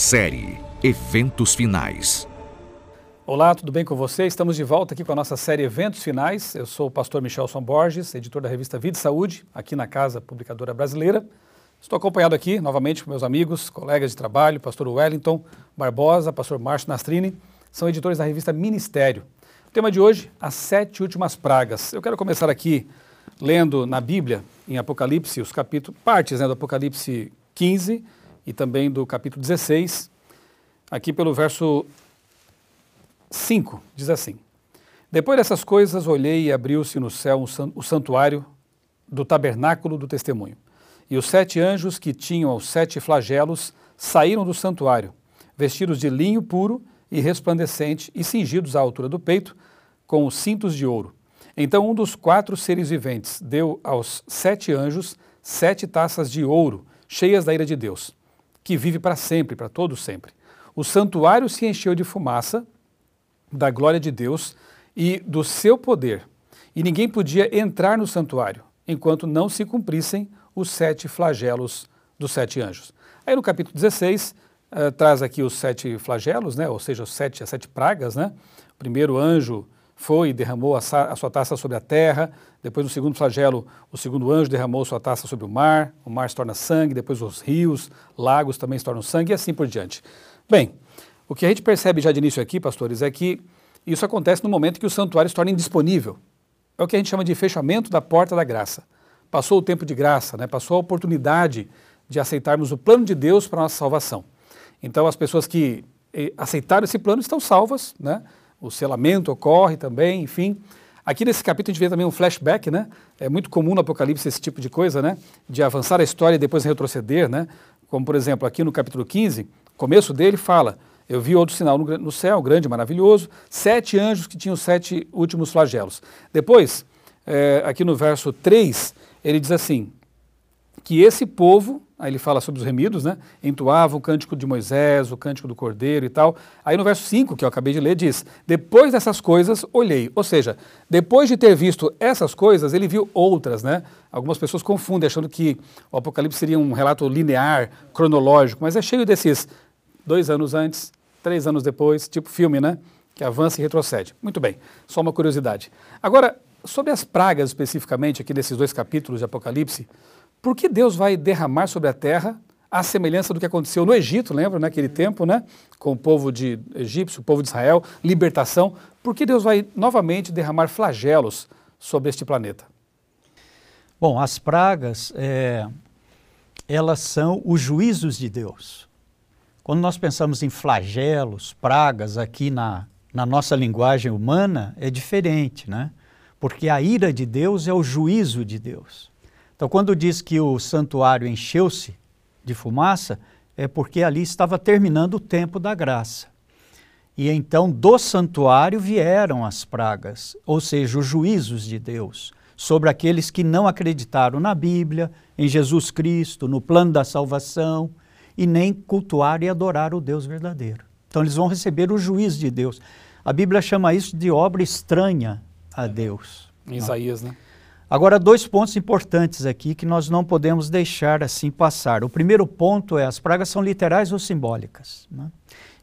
Série Eventos Finais. Olá, tudo bem com você? Estamos de volta aqui com a nossa série Eventos Finais. Eu sou o pastor Michelson Borges, editor da revista Vida e Saúde, aqui na Casa Publicadora Brasileira. Estou acompanhado aqui novamente por meus amigos, colegas de trabalho, pastor Wellington Barbosa, pastor Márcio Nastrini, são editores da revista Ministério. O tema de hoje, as sete últimas pragas. Eu quero começar aqui lendo na Bíblia, em Apocalipse, os capítulos, partes né, do Apocalipse 15, e também do capítulo 16, aqui pelo verso 5, diz assim: Depois dessas coisas, olhei e abriu-se no céu o santuário do tabernáculo do testemunho. E os sete anjos que tinham os sete flagelos saíram do santuário, vestidos de linho puro e resplandecente e cingidos à altura do peito com os cintos de ouro. Então um dos quatro seres viventes deu aos sete anjos sete taças de ouro, cheias da ira de Deus que vive para sempre, para todo sempre. O santuário se encheu de fumaça da glória de Deus e do seu poder, e ninguém podia entrar no santuário enquanto não se cumprissem os sete flagelos dos sete anjos. Aí no capítulo 16, uh, eh, traz aqui os sete flagelos, né, ou seja, os sete, as sete pragas. Né? O primeiro anjo foi e derramou a, sua taça sobre a terra. Depois, no segundo flagelo, o segundo anjo derramou sua taça sobre o mar. O mar se torna sangue. Depois, os rios, lagos também se tornam sangue e assim por diante. Bem, o que a gente percebe já de início aqui, pastores, é que isso acontece no momento que o santuário se torna indisponível. É o que a gente chama de fechamento da porta da graça. Passou o tempo de graça, né? passou a oportunidade de aceitarmos o plano de Deus para a nossa salvação. Então, as pessoas que eh, aceitaram esse plano estão salvas, né? O selamento ocorre também, enfim. Aqui nesse capítulo a gente vê também um flashback, né? É muito comum no Apocalipse esse tipo de coisa, né? De avançar a história e depois retroceder, né? Como, por exemplo, aqui no capítulo 15, começo dele fala, eu vi outro sinal no, céu, grande, maravilhoso, sete anjos que tinham sete últimos flagelos. Depois, é, aqui no verso 3, ele diz assim, que esse povo, aí ele fala sobre os remidos, né? Entoava o cântico de Moisés, o cântico do Cordeiro e tal. Aí no verso 5, que eu acabei de ler, diz: Depois dessas coisas olhei. Ou seja, depois de ter visto essas coisas, ele viu outras, né? Algumas pessoas confundem, achando que o Apocalipse seria um relato linear, cronológico, mas é cheio desses dois anos antes, três anos depois, tipo filme, né? Que avança e retrocede. Muito bem, só uma curiosidade. Agora, sobre as pragas especificamente, aqui desses dois capítulos de Apocalipse, por que Deus vai derramar sobre a terra a semelhança do que aconteceu no Egito, lembra, naquele tempo, né? Com o povo de egípcio, o povo de Israel, libertação. Por que Deus vai novamente derramar flagelos sobre este planeta? Bom, as pragas, é, elas são os juízos de Deus. Quando nós pensamos em flagelos, pragas, aqui na, na nossa linguagem humana, é diferente, né? Porque a ira de Deus é o juízo de Deus. Então, quando diz que o santuário encheu-se de fumaça, é porque ali estava terminando o tempo da graça. E então do santuário vieram as pragas, ou seja, os juízos de Deus sobre aqueles que não acreditaram na Bíblia, em Jesus Cristo, no plano da salvação e nem cultuaram e adoraram o Deus verdadeiro. Então eles vão receber o juízo de Deus. A Bíblia chama isso de obra estranha a Deus. Em Isaías, né? Agora, dois pontos importantes aqui que nós não podemos deixar assim passar. O primeiro ponto é as pragas são literais ou simbólicas. Né?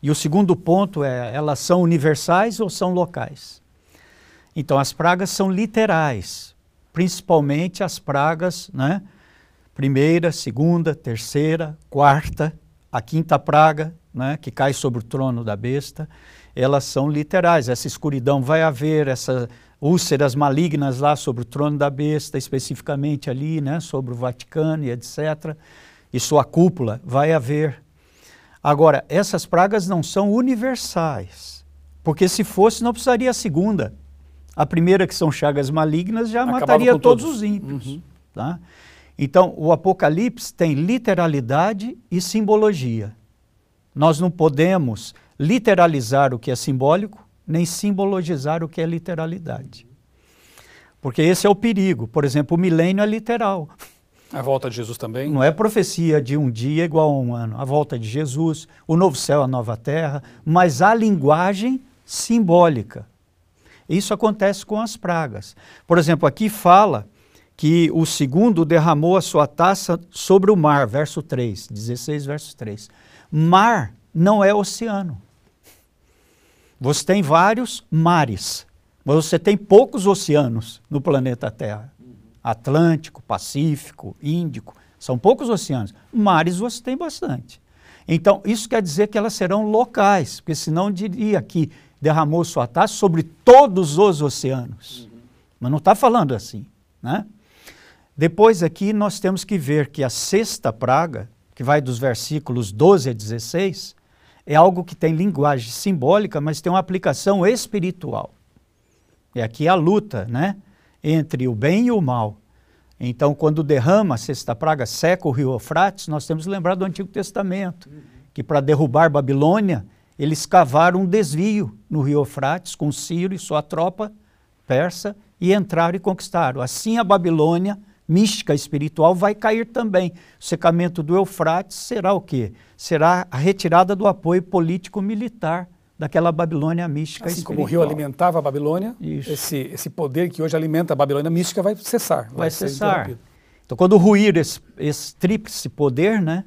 E o segundo ponto é elas são universais ou são locais. Então, as pragas são literais, principalmente as pragas, né? Primeira, segunda, terceira, quarta, a quinta praga, né? Que cai sobre o trono da besta, elas são literais. Essa escuridão vai haver, essa úlceras malignas lá sobre o trono da besta, especificamente ali, né, sobre o Vaticano e etc. E sua cúpula vai haver. Agora, essas pragas não são universais, porque se fosse não precisaria a segunda. A primeira, que são chagas malignas, já Acabava mataria todos. todos. os ímpios. Uhum. Tá? Então, o Apocalipse tem literalidade e simbologia. Nós não podemos literalizar o que é simbólico nem simbologizar o que é literalidade. Porque esse é o perigo. Por exemplo, o milênio é literal. A volta de Jesus também? Não é profecia de um dia igual a um ano. A volta de Jesus, o novo céu, a nova terra, mas a linguagem simbólica. Isso acontece com as pragas. Por exemplo, aqui fala que o segundo derramou a sua taça sobre o mar, verso 3, 16, verso 3. Mar não é oceano. Você tem vários mares, mas você tem poucos oceanos no planeta Terra. Atlântico, Pacífico, Índico, são poucos oceanos. Mares você tem bastante. Então, isso quer dizer que elas serão locais, porque senão diria que derramou sua taça sobre todos os oceanos. Mas não está falando assim. Né? Depois aqui nós temos que ver que a sexta praga, que vai dos versículos 12 a 16, é algo que tem linguagem simbólica, mas tem uma aplicação espiritual. E aqui é a luta né, entre o bem e o mal. Então, quando derrama a sexta praga, seca o rio Eufrates, nós temos que lembrar do Antigo Testamento, que para derrubar Babilônia, eles cavaram um desvio no rio Eufrates com Ciro e sua tropa persa e entraram e conquistaram. Assim a Babilônia, mística espiritual, vai cair também. O secamento do Eufrates será o quê? Será a retirada do apoio político-militar daquela Babilônia mística assim espiritual. como o rio alimentava a Babilônia, esse, esse poder que hoje alimenta a Babilônia mística vai cessar. Vai, vai cessar. Então, quando ruir esse, esse tríplice poder, né,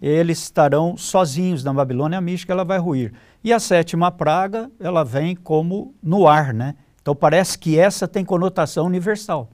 eles estarão sozinhos na Babilônia mística, ela vai ruir. E a sétima praga, ela vem como no ar, né? Então parece que essa tem conotação universal.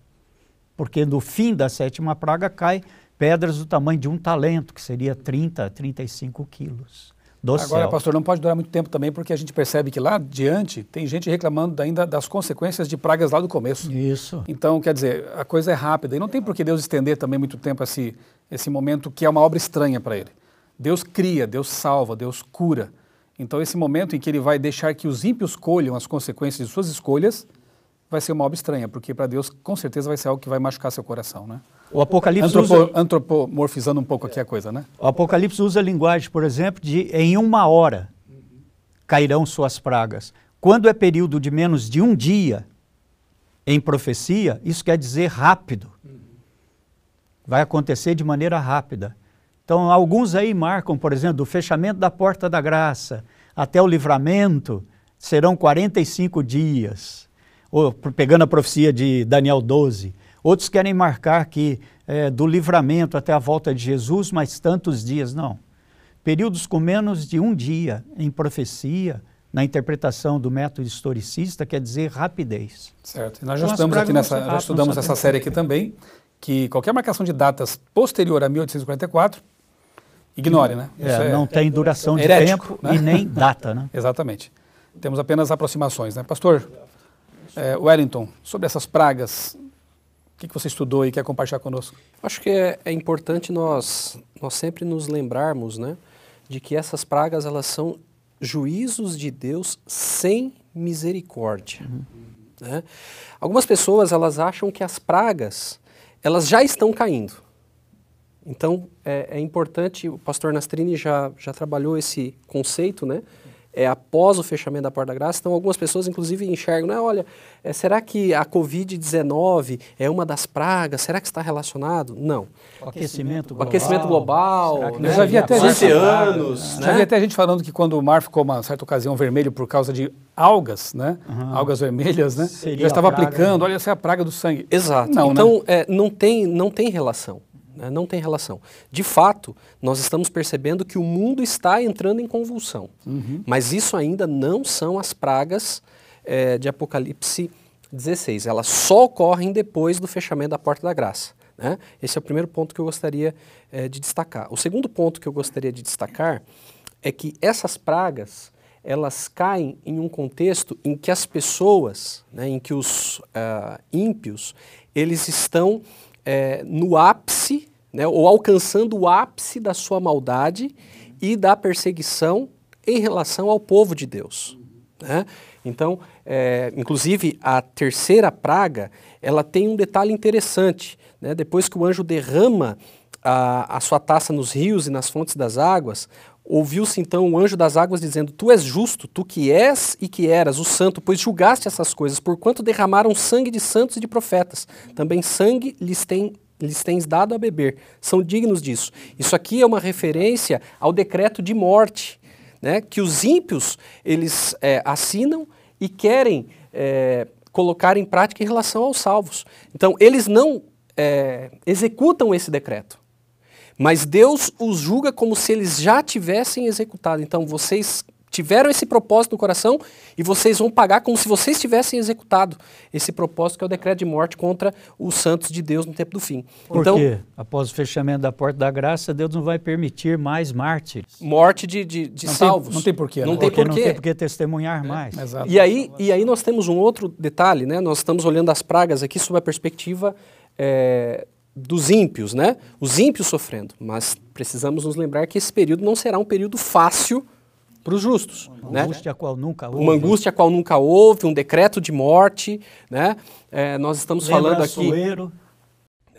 Porque no fim da sétima praga cai pedras do tamanho de um talento, que seria 30, 35 quilos do Agora, céu. pastor, não pode durar muito tempo também, porque a gente percebe que lá adiante tem gente reclamando ainda das consequências de pragas lá do começo. Isso. Então, quer dizer, a coisa é rápida. E não tem por que Deus estender também muito tempo esse, esse momento que é uma obra estranha para ele. Deus cria, Deus salva, Deus cura. Então, esse momento em que ele vai deixar que os ímpios colham as consequências de suas escolhas, vai ser uma obra estranha, porque para Deus, com certeza, vai ser algo que vai machucar seu coração, né? O Apocalipse Antropo, usa... Antropomorfizando um pouco aqui a coisa, né? O Apocalipse usa a linguagem, por exemplo, de em uma hora cairão suas pragas. Quando é período de menos de um dia em profecia, isso quer dizer rápido. Vai acontecer de maneira rápida. Então, alguns aí marcam, por exemplo, do fechamento da porta da graça até o livramento, serão 45 dias. Ou, pegando a profecia de Daniel 12. Outros querem marcar que é, do livramento até a volta de Jesus, mas tantos dias. Não. Períodos com menos de um dia em profecia, na interpretação do método historicista, quer dizer rapidez. Certo. E nós já então, estudamos aqui nessa, já estudamos essa série aqui também, que qualquer marcação de datas posterior a 1844, ignore, né? É, é, não tem duração de herético, tempo né? e nem data, né? Exatamente. Temos apenas aproximações, né? Pastor é, Wellington, sobre essas pragas, que, que você estudou e quer compartilhar conosco? Acho que é, é, importante nós, nós sempre nos lembrarmos né, de que essas pragas elas são juízos de Deus sem misericórdia. Uhum. Né? Algumas pessoas elas acham que as pragas elas já estão caindo. Então é, é importante, o pastor Nastrini já, já trabalhou esse conceito, né? É, após o fechamento da Porta da Graça. Então, algumas pessoas, inclusive, enxergam, né, olha, é, será que a Covid-19 é uma das pragas? Será que está relacionado? Não. O aquecimento global. O aquecimento global, né? já vi até oceanos. Né? Já vi até gente falando que quando o mar ficou, uma certa ocasião, vermelho por causa de algas, né? Uhum. Algas vermelhas, né? Seria já estava aplicando, olha, essa é a praga do sangue. Exato. Não, então, né? é, não, tem, não tem relação. Né? Não tem relação. De fato, nós estamos percebendo que o mundo está entrando em convulsão. Uhum. Mas isso ainda não são as pragas é, de Apocalipse 16. Elas só ocorrem depois do fechamento da porta da graça. Né? Esse é o primeiro ponto que eu gostaria é, de destacar. O segundo ponto que eu gostaria de destacar é que essas pragas elas caem em um contexto em que as pessoas, né, em que os uh, ímpios, eles estão é, no ápice né, ou alcançando o ápice da sua maldade e da perseguição em relação ao povo de Deus. Né? Então, é, inclusive, a terceira praga, ela tem um detalhe interessante. Né? Depois que o anjo derrama a, a sua taça nos rios e nas fontes das águas, ouviu-se então o anjo das águas dizendo: Tu és justo, tu que és e que eras o santo, pois julgaste essas coisas, porquanto derramaram sangue de santos e de profetas. Também sangue lhes tem lhes tens dado a beber, são dignos disso. Isso aqui é uma referência ao decreto de morte, né, que os ímpios eles é, assinam e querem é, colocar em prática em relação aos salvos. Então, eles não é, executam esse decreto, Mas Deus os julga como se eles já tivessem executado. Então vocês tiveram esse propósito no coração e vocês vão pagar como se vocês tivessem executado esse propósito que é o decreto de morte contra os santos de Deus no tempo do fim. Por então, quê? Após o fechamento da porta da graça, Deus não vai permitir mais mártires. morte de, de, de Não tem- salvos. não tem porquê, Não né? tem Porque não porquê. tem por que testemunhar mais. Exato. E aí, e aí nós temos um outro detalhe, né? Nós estamos olhando as pragas aqui sob a perspectiva é, dos ímpios, né? Os ímpios sofrendo. Mas precisamos nos lembrar que esse período não será um período fácil para os justos, né? Angústia a qual nunca houve. Uma angústia a qual nunca houve, um decreto de morte, né? É, nós estamos Lembra falando aqui Assuero,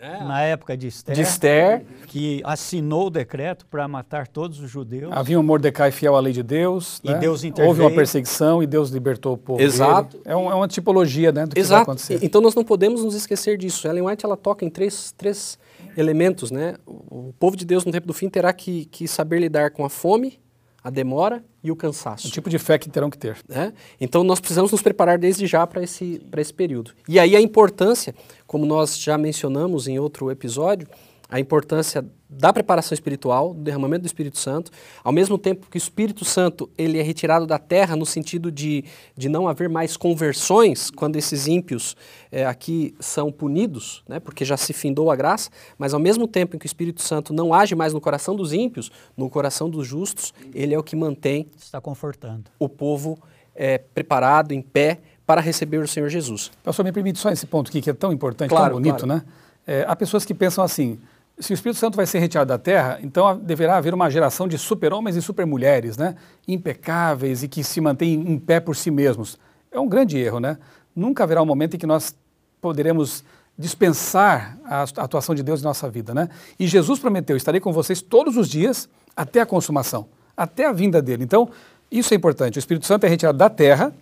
na época de Esther, de Esther, que assinou o decreto para matar todos os judeus. Havia um Mordecai fiel à lei de Deus. E né? Deus Houve interveio. uma perseguição e Deus libertou o povo. Exato. É, um- é uma tipologia né, do que vai Exato. acontecer. Então nós não podemos nos esquecer disso. Ellen White ela toca em três, três elementos, né? O, o povo de Deus no tempo do fim terá que, que saber lidar com a fome, a demora e o cansaço. O tipo de fé que terão que ter. né? Então nós precisamos nos preparar desde já para esse, para esse período. E aí a importância, como nós já mencionamos em outro episódio, a importância da preparação espiritual, do derramamento do Espírito Santo, ao mesmo tempo que o Espírito Santo ele é retirado da terra no sentido de, de não haver mais conversões quando esses ímpios eh, aqui são punidos, né, porque já se findou a graça, mas ao mesmo tempo em que o Espírito Santo não age mais no coração dos ímpios, no coração dos justos, ele é o que mantém Está confortando. o povo é, preparado, em pé, para receber o Senhor Jesus. Pastor, me permite só esse ponto aqui, que é tão importante, Claro, tão bonito, claro. né? É, há pessoas que pensam assim, se o Espírito Santo vai ser retirado da terra, então deverá haver uma geração de super-homens e super-mulheres, né? Impecáveis e que se mantêm em pé por si mesmos. É um grande erro, né? Nunca haverá um momento em que nós poderemos dispensar a atuação de Deus em nossa vida, né? E Jesus prometeu, estarei com vocês todos os dias até a consumação, até a vinda dele. Então, isso é importante. O Espírito Santo é retirado da terra,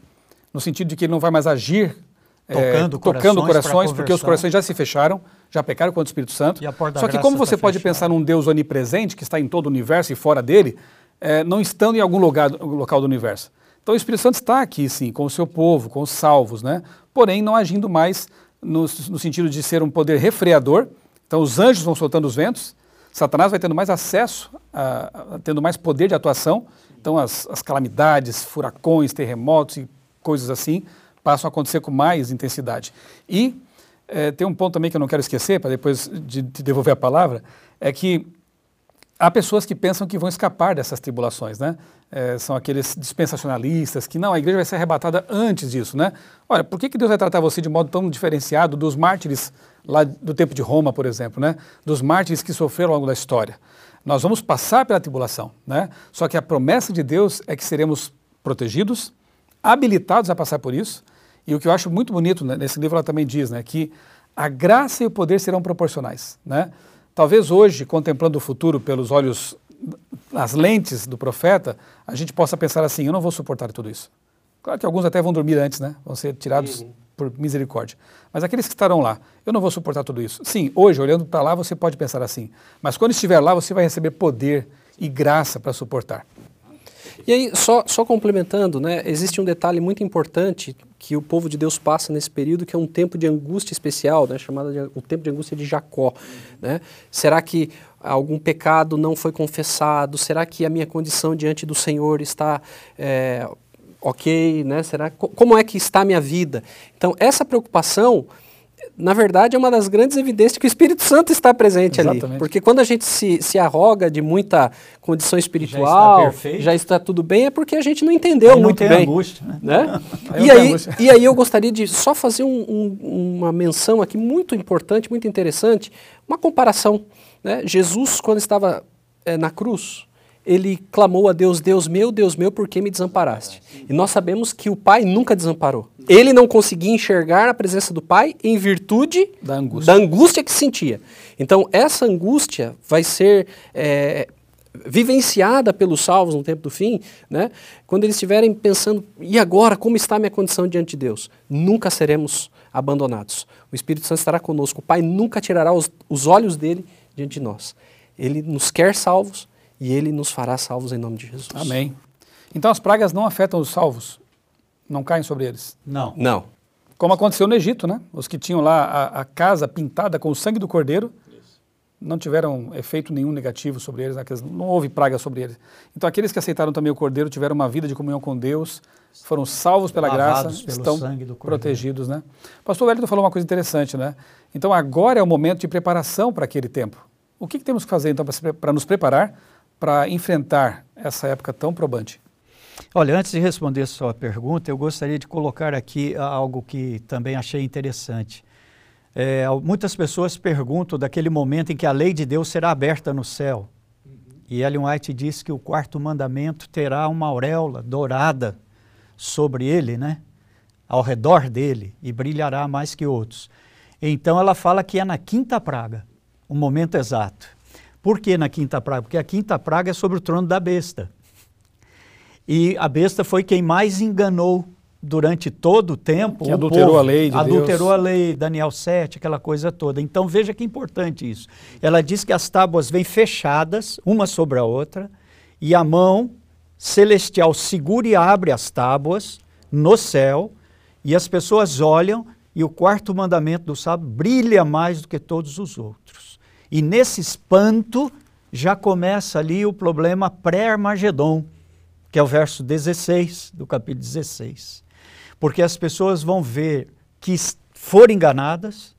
no sentido de que ele não vai mais agir Tocando tocando corações corações, pra porque os corações já se fecharam, já pecaram contra o Espírito Santo. Só que como você tá pode fechada. pensar num Deus onipresente que está em todo o universo e fora dele, eh, não estando em algum lugar, local do universo? Então o Espírito Santo está aqui, sim, com o seu povo, com os salvos, né? Porém, não agindo mais no, no sentido de ser um poder refreador. Então os anjos vão soltando os ventos, Satanás vai tendo mais acesso, a, a- tendo mais poder de atuação. Então as, as calamidades, furacões, terremotos e coisas assim passam a acontecer com mais intensidade. E eh, tem um ponto também que eu não quero esquecer, para depois de, de devolver a palavra, é que há pessoas que pensam que vão escapar dessas tribulações, né? Eh, são aqueles dispensacionalistas que não, a igreja vai ser arrebatada antes disso, né? Olha, por que, que Deus vai tratar você de modo tão diferenciado dos mártires lá do tempo de Roma, por exemplo, né? Dos mártires que sofreram ao longo da história. Nós vamos passar pela tribulação, né? Só que a promessa de Deus é que seremos protegidos, habilitados a passar por isso. E o que eu acho muito bonito né, nesse livro ela também diz, né, que a graça e o poder serão proporcionais, né? Talvez hoje, contemplando o futuro pelos olhos, as lentes do profeta, a gente possa pensar assim: eu não vou suportar tudo isso. Claro que alguns até vão dormir antes, né? Vão ser tirados por misericórdia. Mas aqueles que estarão lá, eu não vou suportar tudo isso. Sim, hoje, olhando para lá, você pode pensar assim. Mas quando estiver lá, você vai receber poder e graça para suportar. E aí, só, só complementando, né, existe um detalhe muito importante que o povo de Deus passa nesse período, que é um tempo de angústia especial, né, chamado de, o tempo de angústia de Jacó. Né? Será que algum pecado não foi confessado? Será que a minha condição diante do Senhor está é, ok? Né? Será, co- como é que está a minha vida? Então, essa preocupação, na verdade, é uma das grandes evidências que o Espírito Santo está presente ali. Exatamente. Porque quando a gente se, se arroga de muita condição espiritual, perfeito. já está tudo bem, é porque a gente não entendeu Aí não muito tem bem. angústia, né? né? Aí e, não aí, angústia. e aí eu gostaria de só fazer um- um- uma menção aqui muito importante, muito interessante, uma comparação. Né? Jesus, quando estava eh, na cruz, ele clamou a Deus, Deus meu, Deus meu, por que me desamparaste? E nós sabemos que o Pai nunca desamparou. Ele não conseguia enxergar a presença do Pai em virtude Da angústia. da angústia que sentia. Então, essa angústia vai ser eh, vivenciada pelos salvos no tempo do fim, né? quando eles estiverem pensando, e agora, como está a minha condição diante de Deus? Nunca seremos abandonados. O Espírito Santo estará conosco. O Pai nunca tirará os, os olhos dele diante de nós. Ele nos quer salvos e ele nos fará salvos em nome de Jesus. Amém. Então as pragas não afetam os salvos, não caem sobre eles. Não. Não. Como aconteceu no Egito, né? Os que tinham lá a, a casa pintada com o sangue do cordeiro, não tiveram efeito nenhum negativo sobre eles, né? não houve praga sobre eles. Então aqueles que aceitaram também o Cordeiro tiveram uma vida de comunhão com Deus, foram salvos pela Lavados graça, pelo estão protegidos, né? Pastor Wellington falou uma coisa interessante, né? Então agora é o momento de preparação para aquele tempo. O que, que temos que fazer então para nos preparar para enfrentar essa época tão probante? Olha, antes de responder sua pergunta, eu gostaria de colocar aqui algo que também achei interessante. É, muitas pessoas perguntam daquele momento em que a lei de Deus será aberta no céu. Uhum. E Ellen White diz que o quarto mandamento terá uma auréola dourada sobre ele, né? Ao redor dele, e brilhará mais que outros. Então ela fala que é na quinta praga, o momento exato. Por que na quinta praga? Porque a quinta praga é sobre o trono da besta. E a besta foi quem mais enganou durante todo o tempo. Que adulterou povo, a lei de Adulterou Deus. a lei, Daniel 7, aquela coisa toda. Então veja que importante isso. Ela diz que as tábuas vêm fechadas, uma sobre a outra, e a mão celestial segura e abre as tábuas no céu, e as pessoas olham, e o quarto mandamento do sábado brilha mais do que todos os outros. E nesse espanto já começa ali o problema pré-Armagedon, que é o verso 16 do capítulo 16 porque as pessoas vão ver que foram enganadas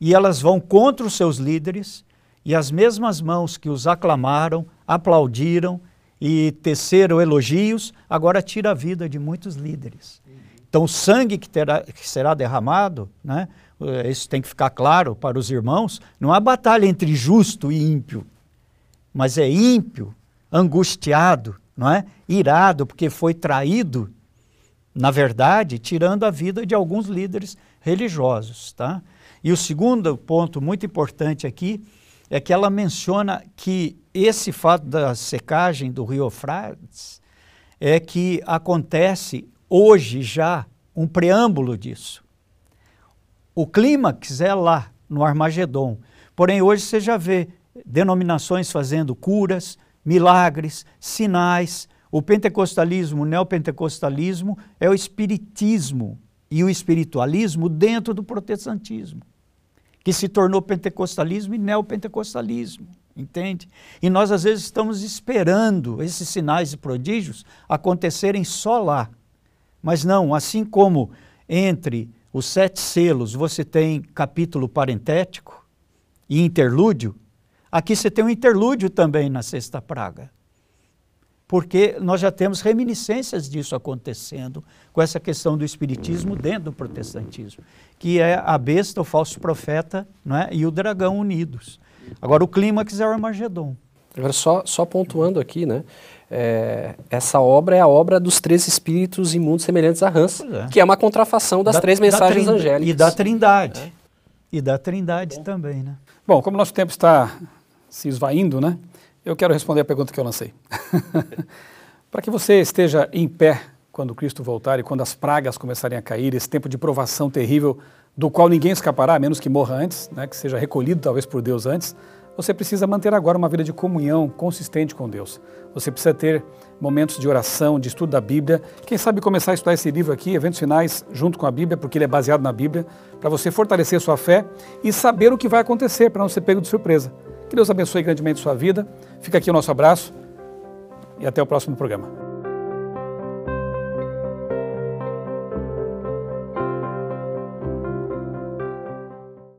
e elas vão contra os seus líderes e as mesmas mãos que os aclamaram, aplaudiram e teceram elogios, agora tira a vida de muitos líderes. Então, o sangue que, terá, que será derramado, né, isso tem que ficar claro para os irmãos, não há batalha entre justo e ímpio, mas é ímpio, angustiado, não é? irado, porque foi traído na verdade, tirando a vida de alguns líderes religiosos. Tá? E o segundo ponto muito importante aqui é que ela menciona que esse fato da secagem do rio Eufrates é que acontece hoje já um preâmbulo disso. O clímax é lá, no Armagedon. Porém, hoje você já vê denominações fazendo curas, milagres, sinais, o pentecostalismo, o neopentecostalismo é o espiritismo e o espiritualismo dentro do protestantismo, que se tornou pentecostalismo e neopentecostalismo, entende? E nós às vezes estamos esperando esses sinais e prodígios acontecerem só lá. Mas não, assim como entre os sete selos você tem capítulo parentético e interlúdio, aqui você tem um interlúdio também na sexta praga porque nós já temos reminiscências disso acontecendo com essa questão do espiritismo dentro do protestantismo, que é a besta, o falso profeta é, e o dragão unidos. Agora, o clímax é o Armagedon. Agora, só, só pontuando aqui, né? É, essa obra é a obra dos três espíritos imundos semelhantes a Hans, é. que é uma contrafação das da, três mensagens angélicas. E da Trindade. É. E da Trindade também, né? Bom, como nosso tempo está se esvaindo, né? Eu quero responder a pergunta que eu lancei. Para que você esteja em pé quando Cristo voltar e quando as pragas começarem a cair, esse tempo de provação terrível do qual ninguém escapará, a menos que morra antes, né, que seja recolhido talvez por Deus antes, você precisa manter agora uma vida de comunhão consistente com Deus. Você precisa ter momentos de oração, de estudo da Bíblia. Quem sabe começar a estudar esse livro aqui, Eventos Finais, junto com a Bíblia, porque ele é baseado na Bíblia, para você fortalecer sua fé e saber o que vai acontecer, para não ser pego de surpresa. Que Deus abençoe grandemente sua vida. Fica aqui o nosso abraço e até o próximo programa.